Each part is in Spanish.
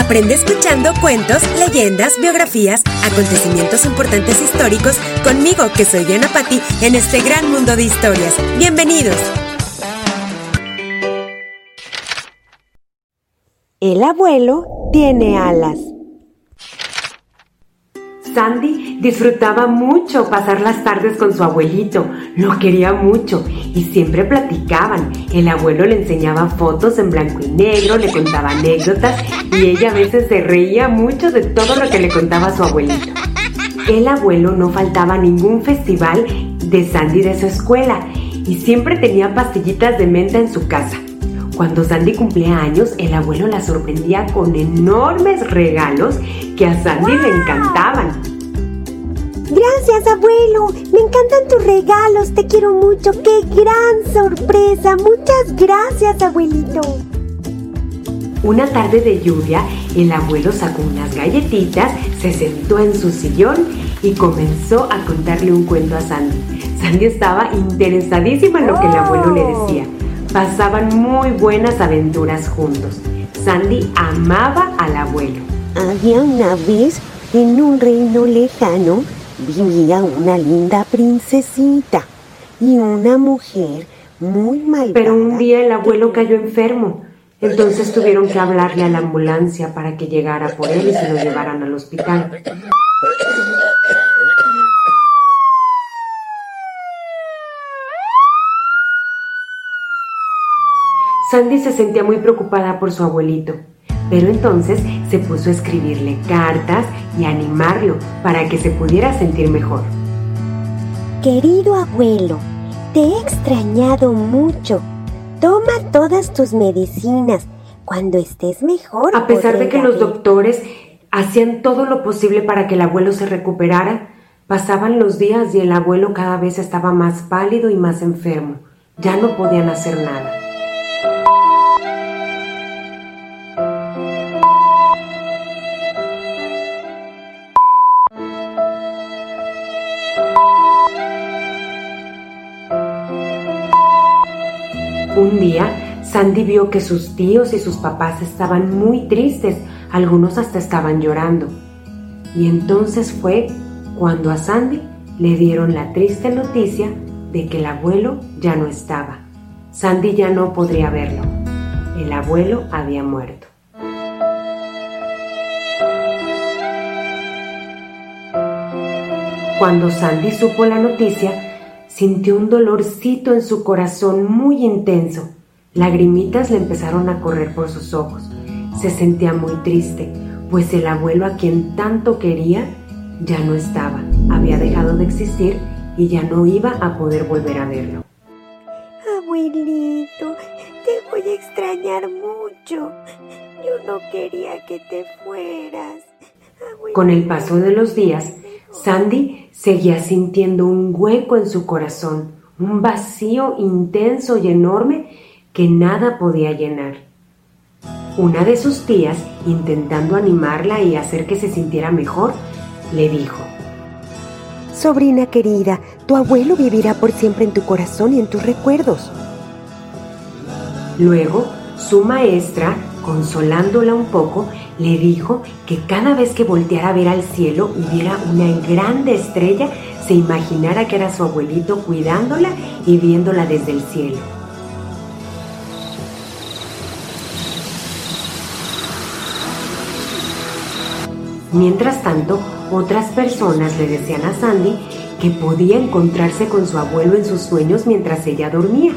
Aprende escuchando cuentos, leyendas, biografías, acontecimientos importantes históricos conmigo, que soy Diana Patti, en este gran mundo de historias. Bienvenidos. El abuelo tiene alas. Sandy disfrutaba mucho pasar las tardes con su abuelito, lo quería mucho y siempre platicaban. El abuelo le enseñaba fotos en blanco y negro, le contaba anécdotas y ella a veces se reía mucho de todo lo que le contaba su abuelito. El abuelo no faltaba ningún festival de Sandy de su escuela y siempre tenía pastillitas de menta en su casa. Cuando Sandy cumplía años, el abuelo la sorprendía con enormes regalos que a Sandy le encantaban. Gracias, abuelo. Me encantan tus regalos. Te quiero mucho. ¡Qué gran sorpresa! Muchas gracias, abuelito. Una tarde de lluvia, el abuelo sacó unas galletitas, se sentó en su sillón y comenzó a contarle un cuento a Sandy. Sandy estaba interesadísima en lo que el abuelo le decía. Pasaban muy buenas aventuras juntos. Sandy amaba al abuelo. Había una vez, en un reino lejano, vivía una linda princesita y una mujer muy malvada. Pero un día el abuelo cayó enfermo. Entonces tuvieron que hablarle a la ambulancia para que llegara por él y se lo llevaran al hospital. Sandy se sentía muy preocupada por su abuelito, pero entonces se puso a escribirle cartas y animarlo para que se pudiera sentir mejor. Querido abuelo, te he extrañado mucho. Toma todas tus medicinas. Cuando estés mejor. A pesar de que los doctores hacían todo lo posible para que el abuelo se recuperara, pasaban los días y el abuelo cada vez estaba más pálido y más enfermo. Ya no podían hacer nada. Un día, Sandy vio que sus tíos y sus papás estaban muy tristes, algunos hasta estaban llorando. Y entonces fue cuando a Sandy le dieron la triste noticia de que el abuelo ya no estaba. Sandy ya no podría verlo. El abuelo había muerto. Cuando Sandy supo la noticia, sintió un dolorcito en su corazón muy intenso. Lagrimitas le empezaron a correr por sus ojos. Se sentía muy triste, pues el abuelo a quien tanto quería ya no estaba, había dejado de existir y ya no iba a poder volver a verlo. Abuelito, te voy a extrañar mucho. Yo no quería que te fueras. Con el paso de los días, Sandy seguía sintiendo un hueco en su corazón, un vacío intenso y enorme que nada podía llenar. Una de sus tías, intentando animarla y hacer que se sintiera mejor, le dijo, Sobrina querida, tu abuelo vivirá por siempre en tu corazón y en tus recuerdos. Luego, su maestra, consolándola un poco, le dijo que cada vez que volteara a ver al cielo y viera una grande estrella, se imaginara que era su abuelito cuidándola y viéndola desde el cielo. Mientras tanto, otras personas le decían a Sandy que podía encontrarse con su abuelo en sus sueños mientras ella dormía.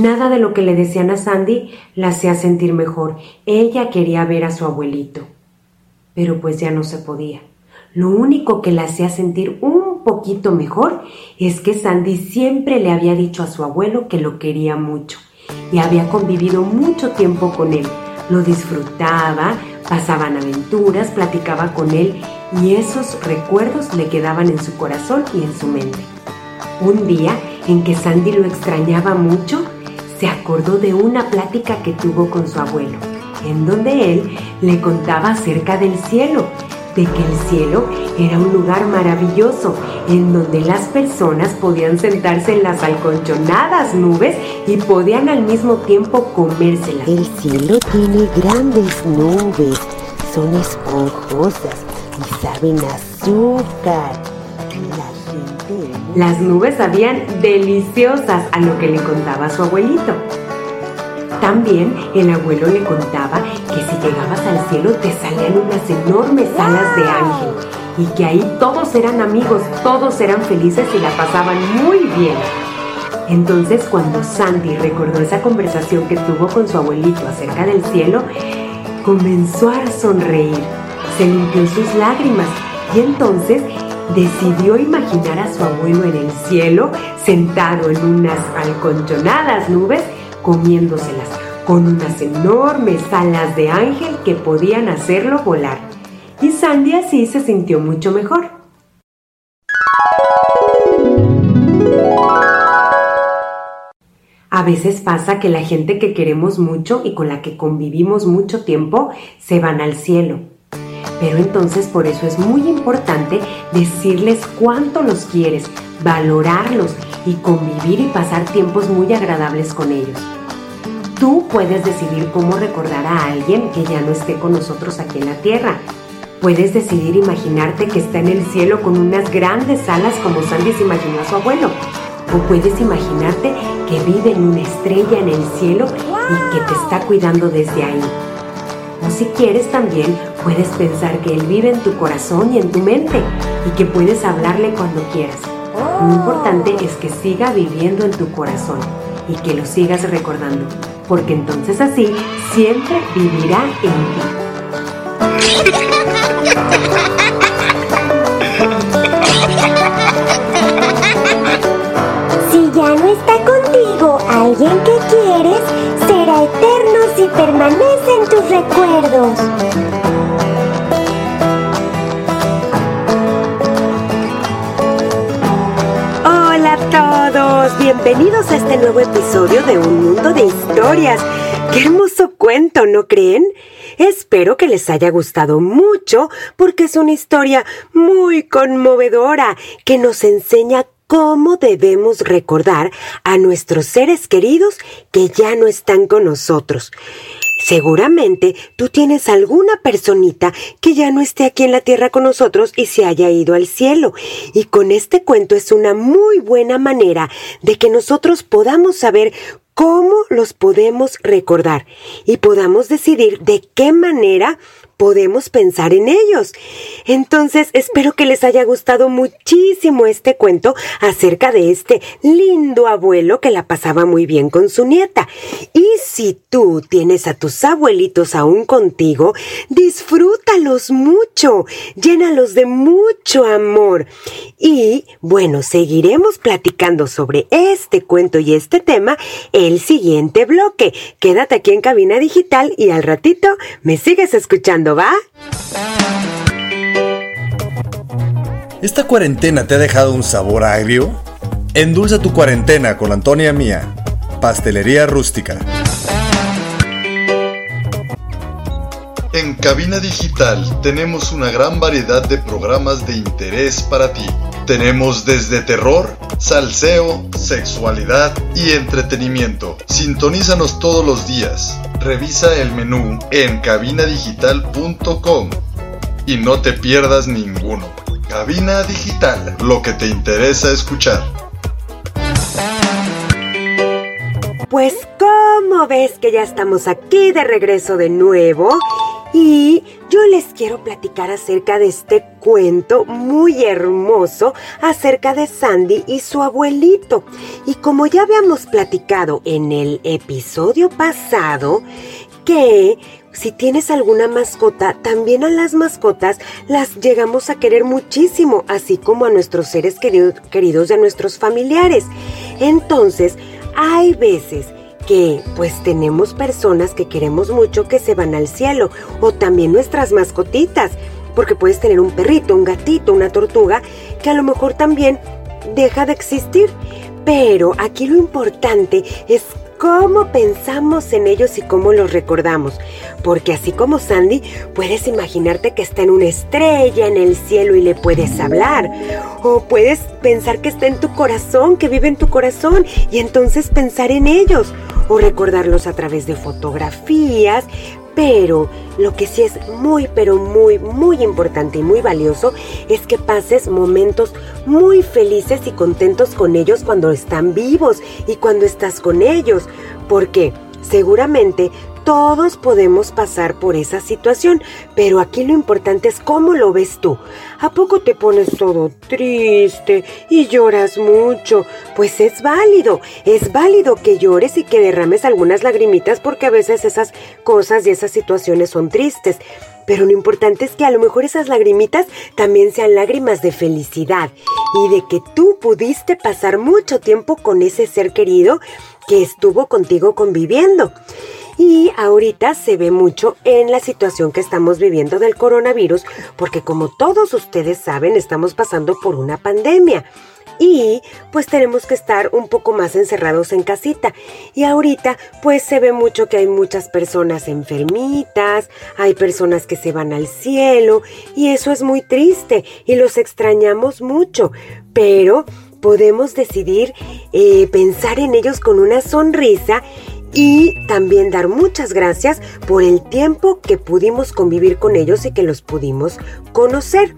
Nada de lo que le decían a Sandy la hacía sentir mejor. Ella quería ver a su abuelito. Pero pues ya no se podía. Lo único que la hacía sentir un poquito mejor es que Sandy siempre le había dicho a su abuelo que lo quería mucho y había convivido mucho tiempo con él. Lo disfrutaba, pasaban aventuras, platicaba con él y esos recuerdos le quedaban en su corazón y en su mente. Un día en que Sandy lo extrañaba mucho, se acordó de una plática que tuvo con su abuelo, en donde él le contaba acerca del cielo, de que el cielo era un lugar maravilloso en donde las personas podían sentarse en las alconchonadas nubes y podían al mismo tiempo comérselas. El cielo tiene grandes nubes, son esponjosas y saben azúcar. Las nubes sabían deliciosas a lo que le contaba su abuelito. También el abuelo le contaba que si llegabas al cielo te salían unas enormes alas de ángel y que ahí todos eran amigos, todos eran felices y la pasaban muy bien. Entonces cuando Sandy recordó esa conversación que tuvo con su abuelito acerca del cielo, comenzó a sonreír, se limpió sus lágrimas y entonces decidió imaginar a su abuelo en el cielo, sentado en unas alconchonadas nubes, comiéndoselas, con unas enormes alas de ángel que podían hacerlo volar. Y Sandy así se sintió mucho mejor. A veces pasa que la gente que queremos mucho y con la que convivimos mucho tiempo se van al cielo. Pero entonces por eso es muy importante decirles cuánto los quieres, valorarlos y convivir y pasar tiempos muy agradables con ellos. Tú puedes decidir cómo recordar a alguien que ya no esté con nosotros aquí en la tierra. Puedes decidir imaginarte que está en el cielo con unas grandes alas como Sandy se imaginó a su abuelo. O puedes imaginarte que vive en una estrella en el cielo y que te está cuidando desde ahí. O si quieres también puedes pensar que Él vive en tu corazón y en tu mente y que puedes hablarle cuando quieras. Lo importante es que siga viviendo en tu corazón y que lo sigas recordando, porque entonces así siempre vivirá en ti. Si ya no está contigo alguien que quieres, será eterno si permanece en tus recuerdos. Bienvenidos a este nuevo episodio de Un Mundo de Historias. Qué hermoso cuento, ¿no creen? Espero que les haya gustado mucho porque es una historia muy conmovedora que nos enseña cómo debemos recordar a nuestros seres queridos que ya no están con nosotros. Seguramente tú tienes alguna personita que ya no esté aquí en la tierra con nosotros y se haya ido al cielo. Y con este cuento es una muy buena manera de que nosotros podamos saber cómo los podemos recordar y podamos decidir de qué manera podemos pensar en ellos. Entonces, espero que les haya gustado muchísimo este cuento acerca de este lindo abuelo que la pasaba muy bien con su nieta. Y si tú tienes a tus abuelitos aún contigo, disfrútalos mucho, llénalos de mucho amor. Y bueno, seguiremos platicando sobre este cuento y este tema el siguiente bloque. Quédate aquí en Cabina Digital y al ratito me sigues escuchando, ¿va? ¿Esta cuarentena te ha dejado un sabor agrio? Endulza tu cuarentena con Antonia Mía, Pastelería Rústica. En Cabina Digital tenemos una gran variedad de programas de interés para ti. Tenemos desde terror, salseo, sexualidad y entretenimiento. Sintonízanos todos los días. Revisa el menú en cabinadigital.com y no te pierdas ninguno. Cabina Digital, lo que te interesa escuchar. Pues ¿cómo ves que ya estamos aquí de regreso de nuevo? Y yo les quiero platicar acerca de este cuento muy hermoso acerca de Sandy y su abuelito. Y como ya habíamos platicado en el episodio pasado, que si tienes alguna mascota, también a las mascotas las llegamos a querer muchísimo, así como a nuestros seres queridos, queridos y a nuestros familiares. Entonces, hay veces que pues tenemos personas que queremos mucho que se van al cielo o también nuestras mascotitas, porque puedes tener un perrito, un gatito, una tortuga que a lo mejor también deja de existir. Pero aquí lo importante es cómo pensamos en ellos y cómo los recordamos. Porque así como Sandy, puedes imaginarte que está en una estrella en el cielo y le puedes hablar. O puedes pensar que está en tu corazón, que vive en tu corazón y entonces pensar en ellos. O recordarlos a través de fotografías, pero lo que sí es muy, pero muy, muy importante y muy valioso es que pases momentos muy felices y contentos con ellos cuando están vivos y cuando estás con ellos. Porque seguramente todos podemos pasar por esa situación, pero aquí lo importante es cómo lo ves tú. ¿A poco te pones todo triste y lloras mucho? Pues es válido, es válido que llores y que derrames algunas lagrimitas porque a veces esas cosas y esas situaciones son tristes. Pero lo importante es que a lo mejor esas lagrimitas también sean lágrimas de felicidad y de que tú pudiste pasar mucho tiempo con ese ser querido que estuvo contigo conviviendo. Y ahorita se ve mucho en la situación que estamos viviendo del coronavirus, porque como todos ustedes saben, estamos pasando por una pandemia. Y pues tenemos que estar un poco más encerrados en casita. Y ahorita pues se ve mucho que hay muchas personas enfermitas, hay personas que se van al cielo y eso es muy triste y los extrañamos mucho. Pero podemos decidir eh, pensar en ellos con una sonrisa y también dar muchas gracias por el tiempo que pudimos convivir con ellos y que los pudimos conocer.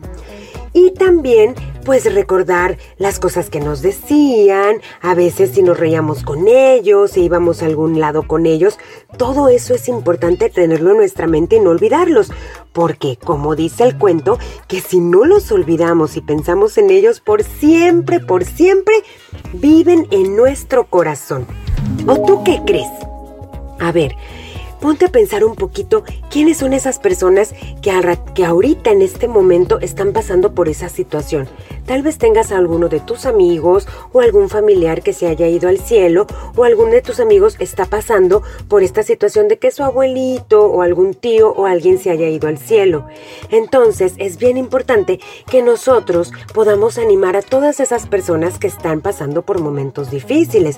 Y también pues recordar las cosas que nos decían, a veces si nos reíamos con ellos, si íbamos a algún lado con ellos, todo eso es importante tenerlo en nuestra mente y no olvidarlos, porque como dice el cuento, que si no los olvidamos y pensamos en ellos por siempre, por siempre, viven en nuestro corazón. ¿O tú qué crees? A ver, ponte a pensar un poquito quiénes son esas personas que, que ahorita en este momento están pasando por esa situación. Tal vez tengas a alguno de tus amigos o algún familiar que se haya ido al cielo o algún de tus amigos está pasando por esta situación de que su abuelito o algún tío o alguien se haya ido al cielo. Entonces es bien importante que nosotros podamos animar a todas esas personas que están pasando por momentos difíciles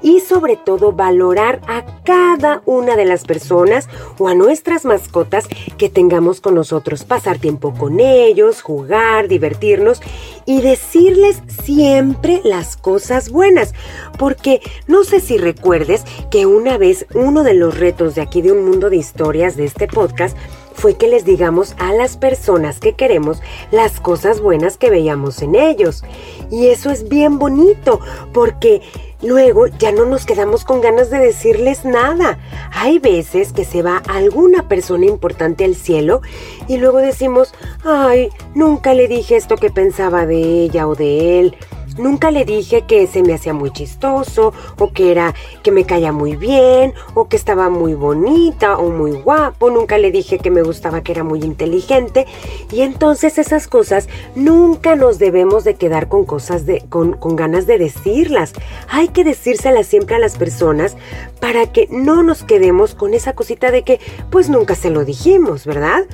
y sobre todo valorar a cada una de las o a nuestras mascotas que tengamos con nosotros, pasar tiempo con ellos, jugar, divertirnos y decirles siempre las cosas buenas. Porque no sé si recuerdes que una vez uno de los retos de aquí de un mundo de historias de este podcast fue que les digamos a las personas que queremos las cosas buenas que veíamos en ellos. Y eso es bien bonito porque luego ya no nos quedamos con ganas de decirles nada. Hay veces que se va alguna persona importante al cielo y luego decimos, ay, nunca le dije esto que pensaba de ella o de él. Nunca le dije que se me hacía muy chistoso, o que era que me caía muy bien, o que estaba muy bonita o muy guapo. Nunca le dije que me gustaba que era muy inteligente. Y entonces esas cosas nunca nos debemos de quedar con cosas de, con, con ganas de decirlas. Hay que decírselas siempre a las personas para que no nos quedemos con esa cosita de que pues nunca se lo dijimos, ¿verdad?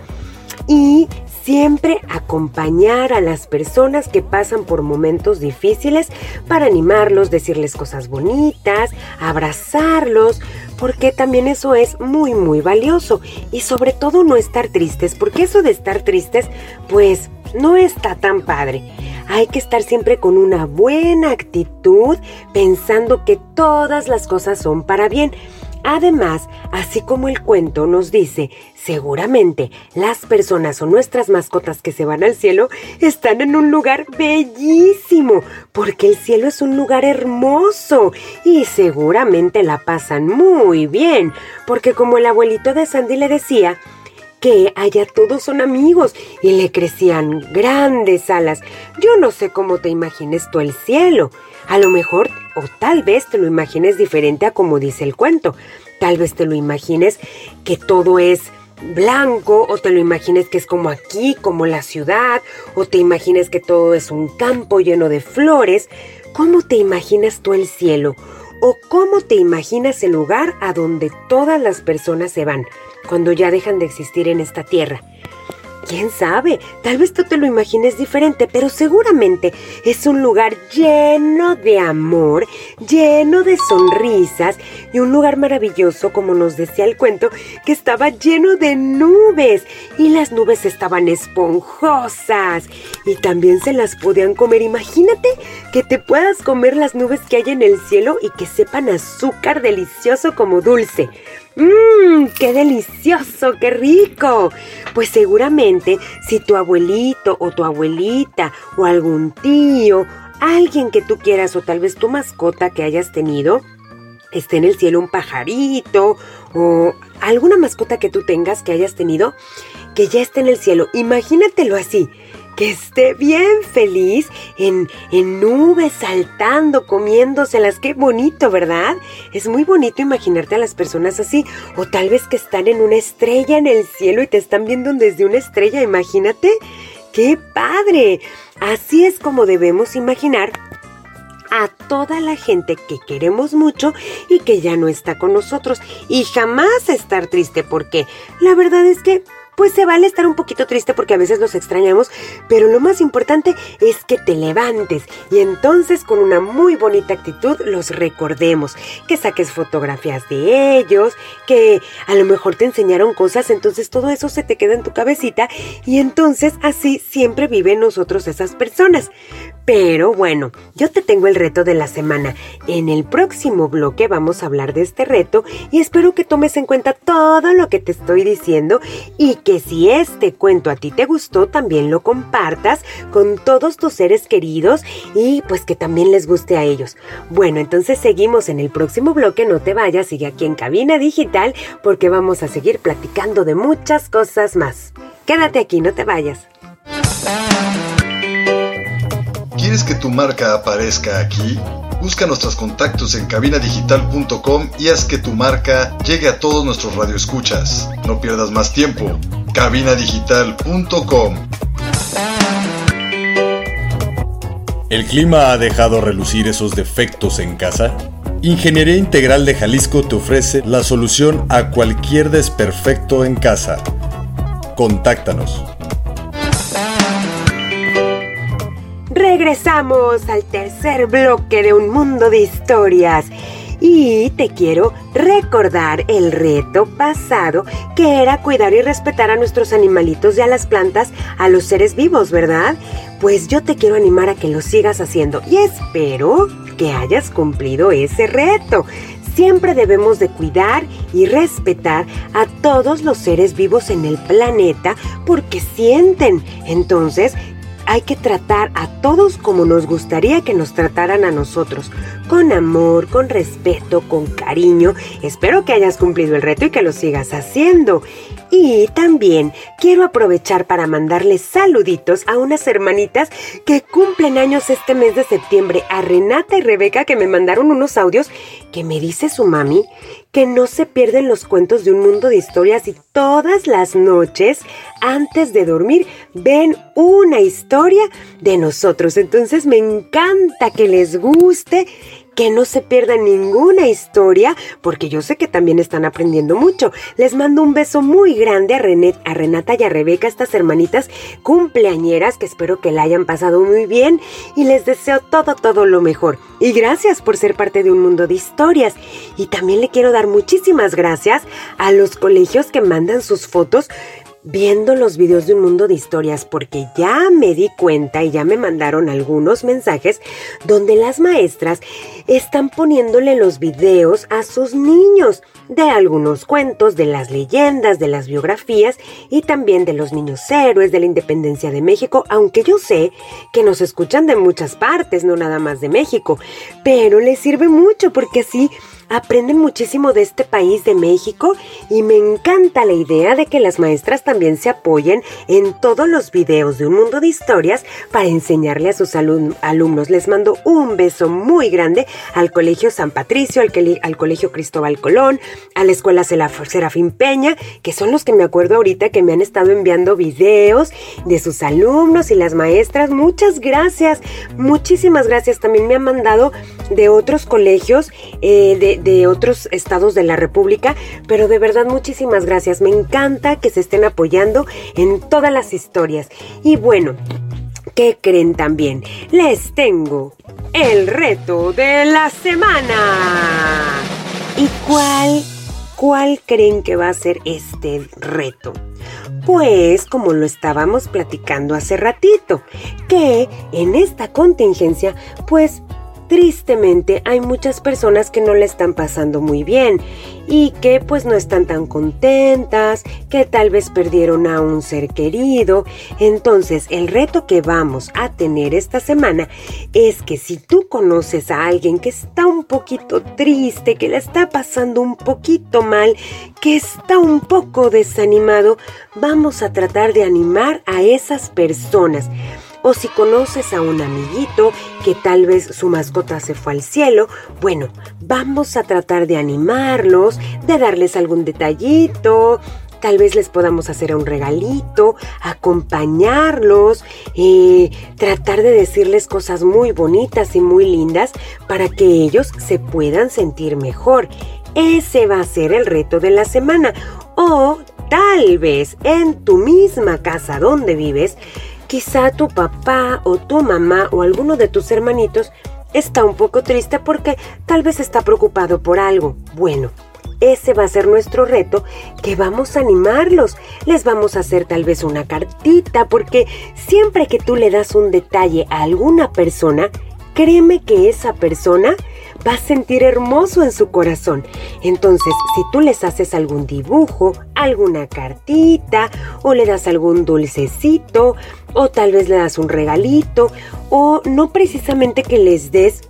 Y siempre acompañar a las personas que pasan por momentos difíciles para animarlos, decirles cosas bonitas, abrazarlos, porque también eso es muy muy valioso y sobre todo no estar tristes, porque eso de estar tristes pues no está tan padre. Hay que estar siempre con una buena actitud, pensando que todas las cosas son para bien. Además, así como el cuento nos dice, seguramente las personas o nuestras mascotas que se van al cielo están en un lugar bellísimo, porque el cielo es un lugar hermoso y seguramente la pasan muy bien, porque como el abuelito de Sandy le decía, que allá todos son amigos y le crecían grandes alas. Yo no sé cómo te imagines tú el cielo. A lo mejor o tal vez te lo imagines diferente a como dice el cuento. Tal vez te lo imagines que todo es blanco o te lo imagines que es como aquí, como la ciudad, o te imagines que todo es un campo lleno de flores. ¿Cómo te imaginas tú el cielo? ¿O cómo te imaginas el lugar a donde todas las personas se van? Cuando ya dejan de existir en esta tierra. quién sabe, tal vez tú te lo imagines diferente, pero seguramente es un lugar lleno de amor, lleno de sonrisas y un lugar maravilloso, como nos decía el cuento, que estaba lleno de nubes y las nubes estaban esponjosas y también se las podían comer. Imagínate que te puedas comer las nubes que hay en el cielo y que sepan azúcar delicioso como dulce. ¡Mmm! ¡Qué delicioso! ¡Qué rico! Pues seguramente si tu abuelito o tu abuelita o algún tío, alguien que tú quieras o tal vez tu mascota que hayas tenido, esté en el cielo un pajarito o alguna mascota que tú tengas que hayas tenido, que ya esté en el cielo. Imagínatelo así que esté bien feliz en, en nubes, saltando, comiéndoselas. Qué bonito, ¿verdad? Es muy bonito imaginarte a las personas así. O tal vez que están en una estrella en el cielo y te están viendo desde una estrella, imagínate. ¡Qué padre! Así es como debemos imaginar a toda la gente que queremos mucho y que ya no está con nosotros y jamás estar triste porque la verdad es que pues se vale estar un poquito triste porque a veces los extrañamos, pero lo más importante es que te levantes y entonces con una muy bonita actitud los recordemos, que saques fotografías de ellos, que a lo mejor te enseñaron cosas, entonces todo eso se te queda en tu cabecita y entonces así siempre viven nosotros esas personas. Pero bueno, yo te tengo el reto de la semana. En el próximo bloque vamos a hablar de este reto y espero que tomes en cuenta todo lo que te estoy diciendo y que si este cuento a ti te gustó, también lo compartas con todos tus seres queridos y pues que también les guste a ellos. Bueno, entonces seguimos en el próximo bloque, no te vayas, sigue aquí en Cabina Digital porque vamos a seguir platicando de muchas cosas más. Quédate aquí, no te vayas. ¿Quieres que tu marca aparezca aquí? Busca nuestros contactos en cabinadigital.com y haz que tu marca llegue a todos nuestros radioescuchas. No pierdas más tiempo. cabinadigital.com ¿El clima ha dejado relucir esos defectos en casa? Ingeniería Integral de Jalisco te ofrece la solución a cualquier desperfecto en casa. Contáctanos Regresamos al tercer bloque de Un Mundo de Historias. Y te quiero recordar el reto pasado que era cuidar y respetar a nuestros animalitos y a las plantas, a los seres vivos, ¿verdad? Pues yo te quiero animar a que lo sigas haciendo y espero que hayas cumplido ese reto. Siempre debemos de cuidar y respetar a todos los seres vivos en el planeta porque sienten. Entonces, hay que tratar a todos como nos gustaría que nos trataran a nosotros, con amor, con respeto, con cariño. Espero que hayas cumplido el reto y que lo sigas haciendo. Y también quiero aprovechar para mandarles saluditos a unas hermanitas que cumplen años este mes de septiembre, a Renata y Rebeca que me mandaron unos audios que me dice su mami que no se pierden los cuentos de un mundo de historias y todas las noches antes de dormir ven una historia de nosotros. Entonces me encanta que les guste que no se pierdan ninguna historia, porque yo sé que también están aprendiendo mucho. Les mando un beso muy grande a, René, a Renata y a Rebeca, estas hermanitas cumpleañeras, que espero que la hayan pasado muy bien y les deseo todo, todo lo mejor. Y gracias por ser parte de un mundo de historias. Y también le quiero dar muchísimas gracias a los colegios que mandan sus fotos viendo los videos de un mundo de historias porque ya me di cuenta y ya me mandaron algunos mensajes donde las maestras están poniéndole los videos a sus niños de algunos cuentos, de las leyendas, de las biografías y también de los niños héroes de la independencia de México, aunque yo sé que nos escuchan de muchas partes, no nada más de México, pero les sirve mucho porque así aprenden muchísimo de este país de México y me encanta la idea de que las maestras también se apoyen en todos los videos de un mundo de historias para enseñarle a sus alumnos. Les mando un beso muy grande al Colegio San Patricio, al, al Colegio Cristóbal Colón, a la Escuela Serafín Peña, que son los que me acuerdo ahorita que me han estado enviando videos de sus alumnos y las maestras. Muchas gracias, muchísimas gracias. También me han mandado de otros colegios, eh, de, de, otros estados de la República, pero de verdad muchísimas gracias. Me encanta que se estén apoyando en todas las historias. Y bueno, ¿qué creen también? Les tengo el reto de la semana. ¿Y cuál, cuál creen que va a ser este reto? Pues como lo estábamos platicando hace ratito, que en esta contingencia pues Tristemente hay muchas personas que no le están pasando muy bien y que pues no están tan contentas, que tal vez perdieron a un ser querido. Entonces el reto que vamos a tener esta semana es que si tú conoces a alguien que está un poquito triste, que le está pasando un poquito mal, que está un poco desanimado, vamos a tratar de animar a esas personas o si conoces a un amiguito que tal vez su mascota se fue al cielo, bueno, vamos a tratar de animarlos, de darles algún detallito, Tal vez les podamos hacer un regalito, acompañarlos, eh, tratar de decirles cosas muy bonitas y muy lindas para que ellos se puedan sentir mejor. Ese va a ser el reto de la semana. O tal vez en tu misma casa donde vives, Quizá tu papá o tu mamá o alguno de tus hermanitos está un poco triste porque tal vez está preocupado por algo. Bueno, ese va a ser nuestro reto que vamos a animarlos. Les vamos a hacer tal vez una cartita porque siempre que tú le das un detalle a alguna persona, créeme que esa persona va a sentir hermoso en su corazón. Entonces, si tú les haces algún dibujo, alguna cartita, o le das algún dulcecito, o tal vez le das un regalito, o no precisamente que les des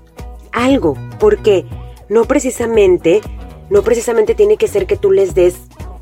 algo, porque no precisamente, no precisamente tiene que ser que tú les des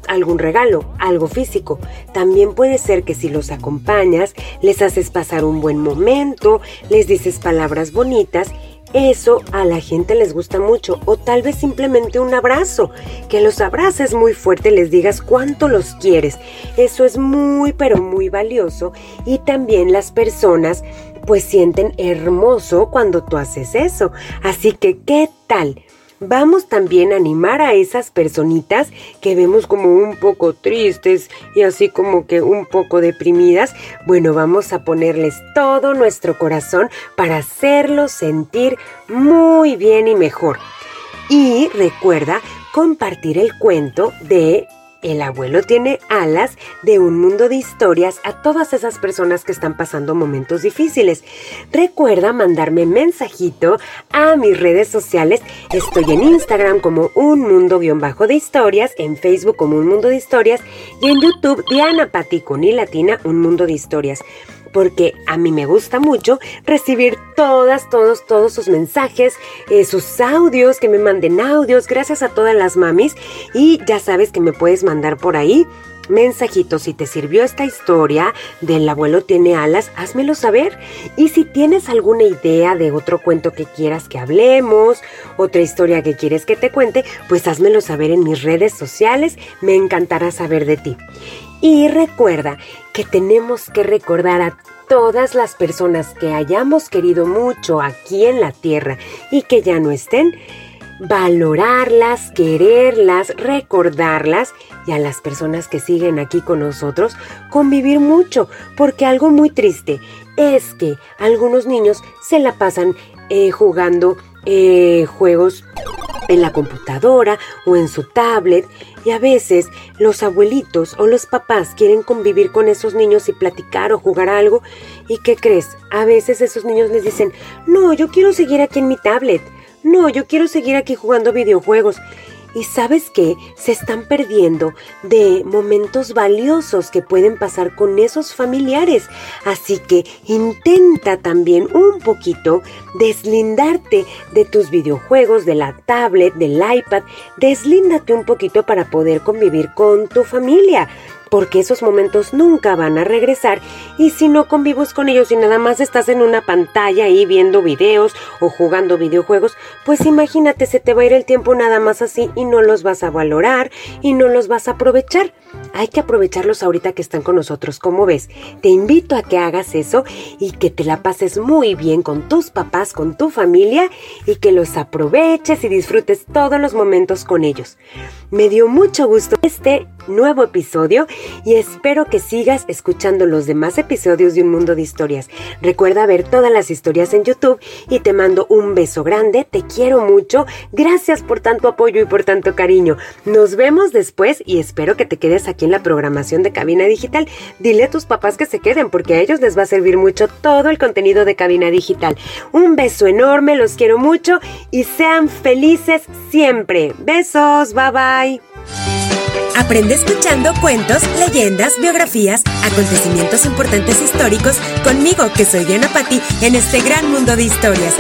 algún regalo, algo físico. También puede ser que si los acompañas, les haces pasar un buen momento, les dices palabras bonitas eso a la gente les gusta mucho o tal vez simplemente un abrazo, que los abraces muy fuerte, les digas cuánto los quieres. Eso es muy pero muy valioso y también las personas pues sienten hermoso cuando tú haces eso. Así que, ¿qué tal? Vamos también a animar a esas personitas que vemos como un poco tristes y así como que un poco deprimidas. Bueno, vamos a ponerles todo nuestro corazón para hacerlos sentir muy bien y mejor. Y recuerda compartir el cuento de el abuelo tiene alas de un mundo de historias a todas esas personas que están pasando momentos difíciles. Recuerda mandarme mensajito a mis redes sociales. Estoy en Instagram como un mundo-de historias, en Facebook como un mundo de historias y en YouTube Diana Pati con y latina un mundo de historias porque a mí me gusta mucho recibir todas, todos, todos sus mensajes, eh, sus audios, que me manden audios, gracias a todas las mamis. Y ya sabes que me puedes mandar por ahí mensajitos. Si te sirvió esta historia del abuelo tiene alas, házmelo saber. Y si tienes alguna idea de otro cuento que quieras que hablemos, otra historia que quieres que te cuente, pues házmelo saber en mis redes sociales. Me encantará saber de ti. Y recuerda que tenemos que recordar a todas las personas que hayamos querido mucho aquí en la tierra y que ya no estén, valorarlas, quererlas, recordarlas y a las personas que siguen aquí con nosotros convivir mucho, porque algo muy triste es que algunos niños se la pasan eh, jugando eh, juegos en la computadora o en su tablet y a veces los abuelitos o los papás quieren convivir con esos niños y platicar o jugar algo. ¿Y qué crees? A veces esos niños les dicen, no, yo quiero seguir aquí en mi tablet. No, yo quiero seguir aquí jugando videojuegos. Y sabes qué, se están perdiendo de momentos valiosos que pueden pasar con esos familiares. Así que intenta también un poquito deslindarte de tus videojuegos, de la tablet, del iPad. Deslíndate un poquito para poder convivir con tu familia porque esos momentos nunca van a regresar y si no convives con ellos y nada más estás en una pantalla ahí viendo videos o jugando videojuegos, pues imagínate se te va a ir el tiempo nada más así y no los vas a valorar y no los vas a aprovechar. Hay que aprovecharlos ahorita que están con nosotros. Como ves, te invito a que hagas eso y que te la pases muy bien con tus papás, con tu familia y que los aproveches y disfrutes todos los momentos con ellos. Me dio mucho gusto este nuevo episodio y espero que sigas escuchando los demás episodios de Un Mundo de Historias. Recuerda ver todas las historias en YouTube y te mando un beso grande, te quiero mucho, gracias por tanto apoyo y por tanto cariño. Nos vemos después y espero que te quedes aquí en la programación de Cabina Digital. Dile a tus papás que se queden porque a ellos les va a servir mucho todo el contenido de Cabina Digital. Un beso enorme, los quiero mucho y sean felices siempre. Besos, bye bye. Aprende escuchando cuentos, leyendas, biografías, acontecimientos importantes históricos conmigo, que soy Diana Patti, en este gran mundo de historias.